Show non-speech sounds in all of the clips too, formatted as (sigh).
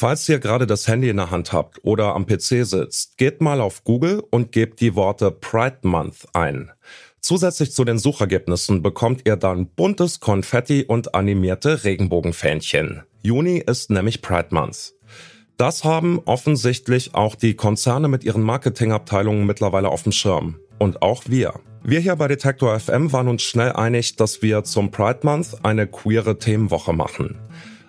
Falls ihr gerade das Handy in der Hand habt oder am PC sitzt, geht mal auf Google und gebt die Worte Pride Month ein. Zusätzlich zu den Suchergebnissen bekommt ihr dann buntes Konfetti und animierte Regenbogenfähnchen. Juni ist nämlich Pride Month. Das haben offensichtlich auch die Konzerne mit ihren Marketingabteilungen mittlerweile auf dem Schirm. Und auch wir. Wir hier bei Detektor FM waren uns schnell einig, dass wir zum Pride Month eine queere Themenwoche machen.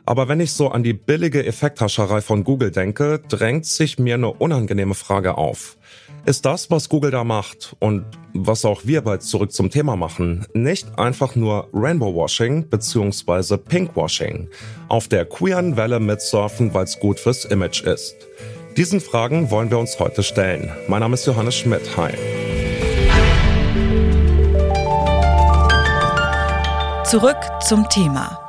Aber wenn ich so an die billige Effekthascherei von Google denke, drängt sich mir eine unangenehme Frage auf. Ist das, was Google da macht und was auch wir bald zurück zum Thema machen, nicht einfach nur Rainbow Washing bzw. Pinkwashing, auf der queeren Welle mitsurfen, weil es gut fürs Image ist? Diesen Fragen wollen wir uns heute stellen. Mein Name ist Johannes Schmidt. Hi. Zurück zum Thema.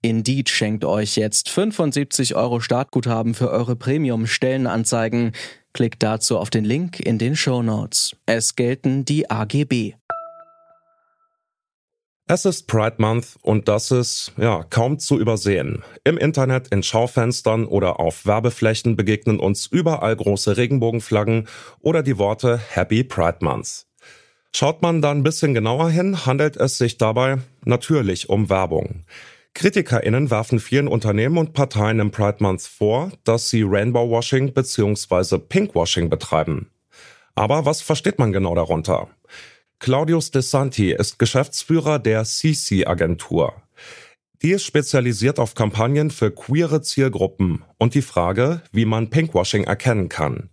Indeed schenkt euch jetzt 75 Euro Startguthaben für eure Premium-Stellenanzeigen. Klickt dazu auf den Link in den Show Notes. Es gelten die AGB. Es ist Pride Month und das ist, ja, kaum zu übersehen. Im Internet, in Schaufenstern oder auf Werbeflächen begegnen uns überall große Regenbogenflaggen oder die Worte Happy Pride Month. Schaut man da ein bisschen genauer hin, handelt es sich dabei natürlich um Werbung. KritikerInnen werfen vielen Unternehmen und Parteien im Pride Month vor, dass sie Rainbow Washing bzw. Pinkwashing betreiben. Aber was versteht man genau darunter? Claudius De Santi ist Geschäftsführer der CC-Agentur. Die ist spezialisiert auf Kampagnen für queere Zielgruppen und die Frage, wie man Pinkwashing erkennen kann.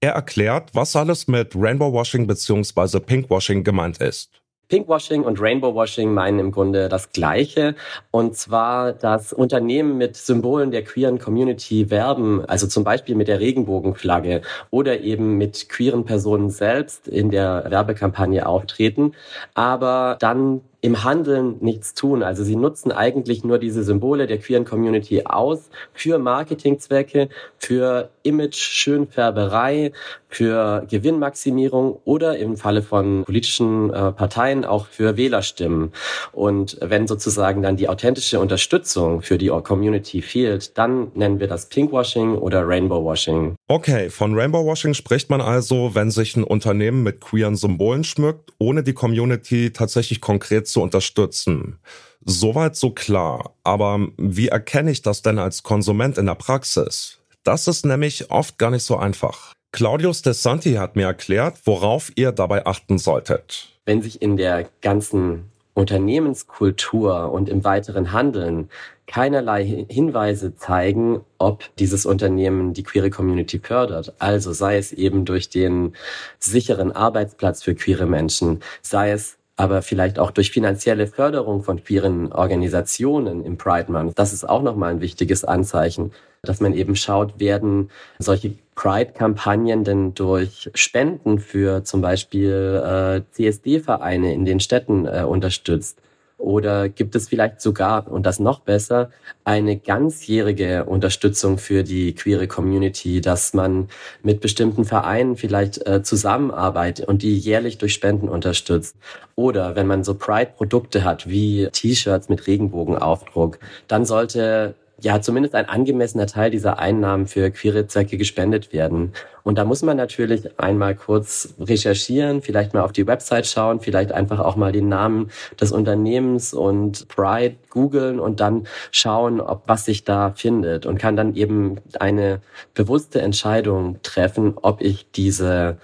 Er erklärt, was alles mit Rainbow Washing bzw. Pinkwashing gemeint ist. Pinkwashing und Rainbowwashing meinen im Grunde das Gleiche. Und zwar, dass Unternehmen mit Symbolen der queeren Community werben, also zum Beispiel mit der Regenbogenflagge oder eben mit queeren Personen selbst in der Werbekampagne auftreten, aber dann im Handeln nichts tun. Also sie nutzen eigentlich nur diese Symbole der queeren Community aus für Marketingzwecke, für Image-Schönfärberei, für Gewinnmaximierung oder im Falle von politischen äh, Parteien auch für Wählerstimmen. Und wenn sozusagen dann die authentische Unterstützung für die Community fehlt, dann nennen wir das Pinkwashing oder Rainbowwashing. Okay, von Rainbowwashing spricht man also, wenn sich ein Unternehmen mit queeren Symbolen schmückt, ohne die Community tatsächlich konkret zu unterstützen. Soweit so klar. Aber wie erkenne ich das denn als Konsument in der Praxis? Das ist nämlich oft gar nicht so einfach. Claudius De Santi hat mir erklärt, worauf ihr dabei achten solltet. Wenn sich in der ganzen Unternehmenskultur und im weiteren Handeln keinerlei Hinweise zeigen, ob dieses Unternehmen die queere Community fördert. Also sei es eben durch den sicheren Arbeitsplatz für queere Menschen, sei es aber vielleicht auch durch finanzielle Förderung von queeren Organisationen im Pride Month. Das ist auch nochmal ein wichtiges Anzeichen, dass man eben schaut, werden solche Pride-Kampagnen denn durch Spenden für zum Beispiel äh, CSD-Vereine in den Städten äh, unterstützt? Oder gibt es vielleicht sogar, und das noch besser, eine ganzjährige Unterstützung für die queere Community, dass man mit bestimmten Vereinen vielleicht äh, zusammenarbeitet und die jährlich durch Spenden unterstützt? Oder wenn man so Pride-Produkte hat, wie T-Shirts mit Regenbogenaufdruck, dann sollte ja zumindest ein angemessener Teil dieser Einnahmen für queere Zwecke gespendet werden. Und da muss man natürlich einmal kurz recherchieren, vielleicht mal auf die Website schauen, vielleicht einfach auch mal den Namen des Unternehmens und Pride googeln und dann schauen, ob was sich da findet und kann dann eben eine bewusste Entscheidung treffen, ob ich diese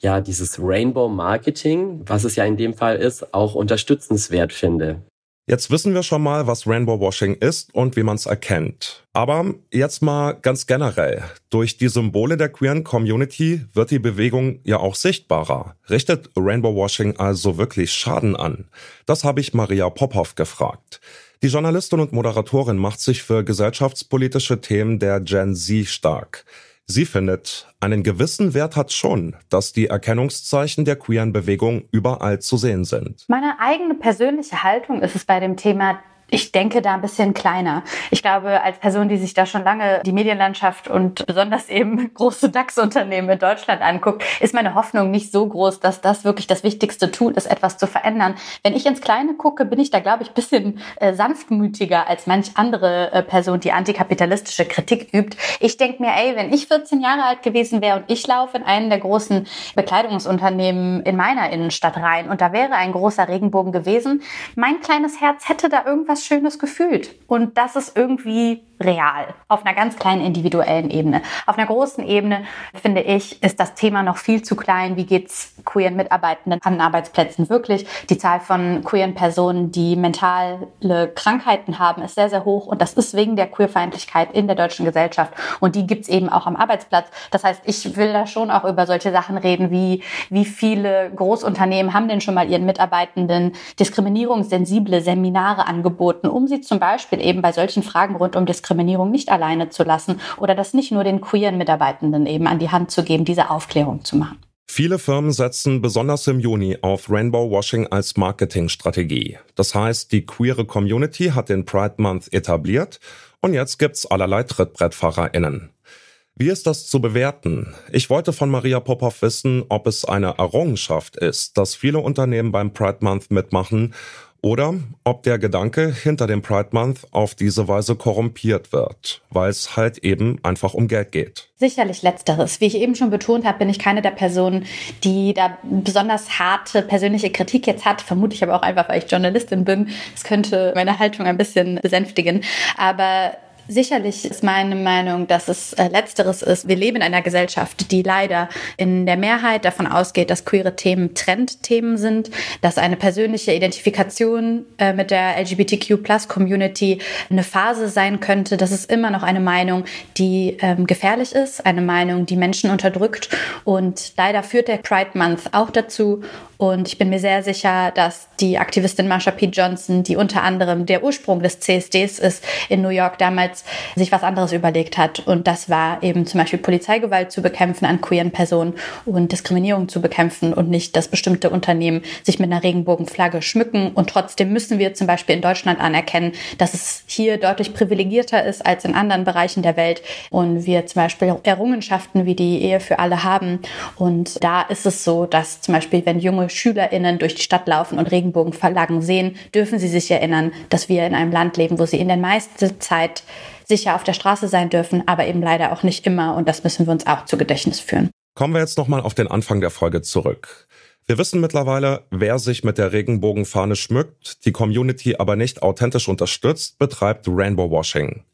ja, dieses Rainbow Marketing, was es ja in dem Fall ist, auch unterstützenswert finde. Jetzt wissen wir schon mal, was Rainbow Washing ist und wie man es erkennt. Aber jetzt mal ganz generell. Durch die Symbole der queeren Community wird die Bewegung ja auch sichtbarer. Richtet Rainbow Washing also wirklich Schaden an? Das habe ich Maria Popov gefragt. Die Journalistin und Moderatorin macht sich für gesellschaftspolitische Themen der Gen Z stark. Sie findet, einen gewissen Wert hat schon, dass die Erkennungszeichen der queeren Bewegung überall zu sehen sind. Meine eigene persönliche Haltung ist es bei dem Thema ich denke da ein bisschen kleiner. Ich glaube, als Person, die sich da schon lange die Medienlandschaft und besonders eben (laughs) große DAX-Unternehmen in Deutschland anguckt, ist meine Hoffnung nicht so groß, dass das wirklich das wichtigste Tool ist, etwas zu verändern. Wenn ich ins Kleine gucke, bin ich da, glaube ich, bisschen äh, sanftmütiger als manch andere äh, Person, die antikapitalistische Kritik übt. Ich denke mir, ey, wenn ich 14 Jahre alt gewesen wäre und ich laufe in einen der großen Bekleidungsunternehmen in meiner Innenstadt rein und da wäre ein großer Regenbogen gewesen, mein kleines Herz hätte da irgendwas was Schönes gefühlt. Und das ist irgendwie real. Auf einer ganz kleinen individuellen Ebene. Auf einer großen Ebene, finde ich, ist das Thema noch viel zu klein. Wie geht's queeren Mitarbeitenden an Arbeitsplätzen wirklich? Die Zahl von queeren Personen, die mentale Krankheiten haben, ist sehr, sehr hoch. Und das ist wegen der Queerfeindlichkeit in der deutschen Gesellschaft. Und die gibt's eben auch am Arbeitsplatz. Das heißt, ich will da schon auch über solche Sachen reden, wie, wie viele Großunternehmen haben denn schon mal ihren Mitarbeitenden diskriminierungssensible Seminare angeboten, um sie zum Beispiel eben bei solchen Fragen rund um Diskriminierung Diskriminierung nicht alleine zu lassen oder das nicht nur den queeren Mitarbeitenden eben an die Hand zu geben, diese Aufklärung zu machen. Viele Firmen setzen besonders im Juni auf Rainbow Washing als Marketingstrategie. Das heißt, die queere Community hat den Pride Month etabliert und jetzt gibt's allerlei TrittbrettfahrerInnen. Wie ist das zu bewerten? Ich wollte von Maria Popov wissen, ob es eine Errungenschaft ist, dass viele Unternehmen beim Pride Month mitmachen oder ob der Gedanke hinter dem Pride Month auf diese Weise korrumpiert wird, weil es halt eben einfach um Geld geht. Sicherlich letzteres. Wie ich eben schon betont habe, bin ich keine der Personen, die da besonders harte persönliche Kritik jetzt hat. Vermute ich aber auch einfach, weil ich Journalistin bin. Das könnte meine Haltung ein bisschen besänftigen. Aber Sicherlich ist meine Meinung, dass es äh, letzteres ist. Wir leben in einer Gesellschaft, die leider in der Mehrheit davon ausgeht, dass queere Themen Trendthemen sind, dass eine persönliche Identifikation äh, mit der LGBTQ-Plus-Community eine Phase sein könnte. Das ist immer noch eine Meinung, die ähm, gefährlich ist, eine Meinung, die Menschen unterdrückt. Und leider führt der Pride Month auch dazu. Und ich bin mir sehr sicher, dass die Aktivistin Marsha P. Johnson, die unter anderem der Ursprung des CSDs ist in New York damals, sich was anderes überlegt hat. Und das war eben zum Beispiel Polizeigewalt zu bekämpfen an queeren Personen und Diskriminierung zu bekämpfen und nicht, dass bestimmte Unternehmen sich mit einer Regenbogenflagge schmücken. Und trotzdem müssen wir zum Beispiel in Deutschland anerkennen, dass es hier deutlich privilegierter ist als in anderen Bereichen der Welt und wir zum Beispiel Errungenschaften wie die Ehe für alle haben. Und da ist es so, dass zum Beispiel, wenn junge SchülerInnen durch die Stadt laufen und Regenbogenflaggen sehen, dürfen sie sich erinnern, dass wir in einem Land leben, wo sie in der meisten Zeit sicher auf der Straße sein dürfen, aber eben leider auch nicht immer. Und das müssen wir uns auch zu Gedächtnis führen. Kommen wir jetzt nochmal auf den Anfang der Folge zurück. Wir wissen mittlerweile, wer sich mit der Regenbogenfahne schmückt, die Community aber nicht authentisch unterstützt, betreibt Rainbow Washing.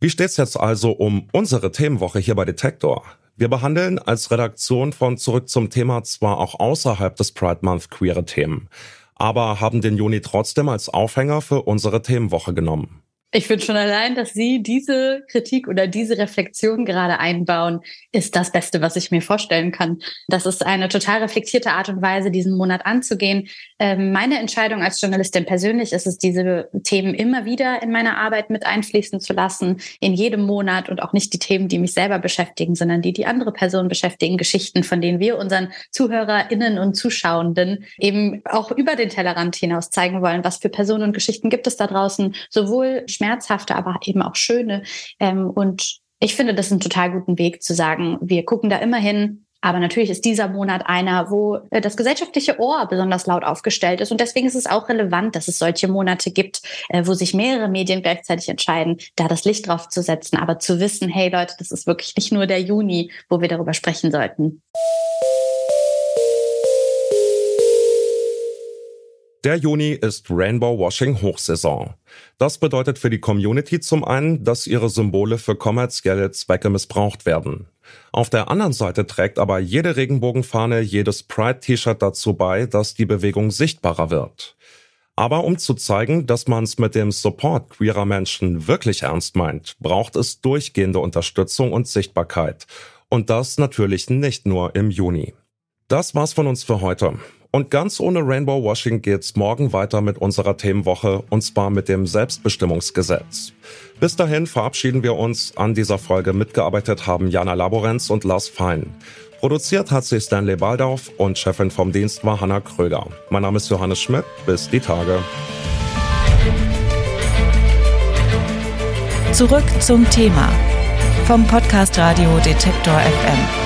Wie steht's jetzt also um unsere Themenwoche hier bei Detektor? Wir behandeln als Redaktion von Zurück zum Thema zwar auch außerhalb des Pride Month queere Themen, aber haben den Juni trotzdem als Aufhänger für unsere Themenwoche genommen. Ich finde schon allein, dass Sie diese Kritik oder diese Reflexion gerade einbauen, ist das Beste, was ich mir vorstellen kann. Das ist eine total reflektierte Art und Weise, diesen Monat anzugehen. Ähm, meine Entscheidung als Journalistin persönlich ist es, diese Themen immer wieder in meine Arbeit mit einfließen zu lassen, in jedem Monat und auch nicht die Themen, die mich selber beschäftigen, sondern die die andere Personen beschäftigen, Geschichten, von denen wir unseren ZuhörerInnen und Zuschauenden eben auch über den Tellerrand hinaus zeigen wollen, was für Personen und Geschichten gibt es da draußen, sowohl schmerzhafte, aber eben auch schöne. Ähm, und ich finde das einen total guten Weg zu sagen, wir gucken da immer hin, aber natürlich ist dieser Monat einer, wo äh, das gesellschaftliche Ohr besonders laut aufgestellt ist. Und deswegen ist es auch relevant, dass es solche Monate gibt, äh, wo sich mehrere Medien gleichzeitig entscheiden, da das Licht drauf zu setzen. Aber zu wissen, hey Leute, das ist wirklich nicht nur der Juni, wo wir darüber sprechen sollten. Der Juni ist Rainbow Washing Hochsaison. Das bedeutet für die Community zum einen, dass ihre Symbole für kommerzielle Zwecke missbraucht werden. Auf der anderen Seite trägt aber jede Regenbogenfahne, jedes Pride-T-Shirt dazu bei, dass die Bewegung sichtbarer wird. Aber um zu zeigen, dass man es mit dem Support queerer Menschen wirklich ernst meint, braucht es durchgehende Unterstützung und Sichtbarkeit. Und das natürlich nicht nur im Juni. Das war's von uns für heute. Und ganz ohne Rainbow Washing geht's morgen weiter mit unserer Themenwoche und zwar mit dem Selbstbestimmungsgesetz. Bis dahin verabschieden wir uns. An dieser Folge mitgearbeitet haben Jana Laborenz und Lars Fein. Produziert hat sich Stanley Baldauf und Chefin vom Dienst war Hanna Kröger. Mein Name ist Johannes Schmidt. Bis die Tage. Zurück zum Thema vom Podcast Radio Detektor FM.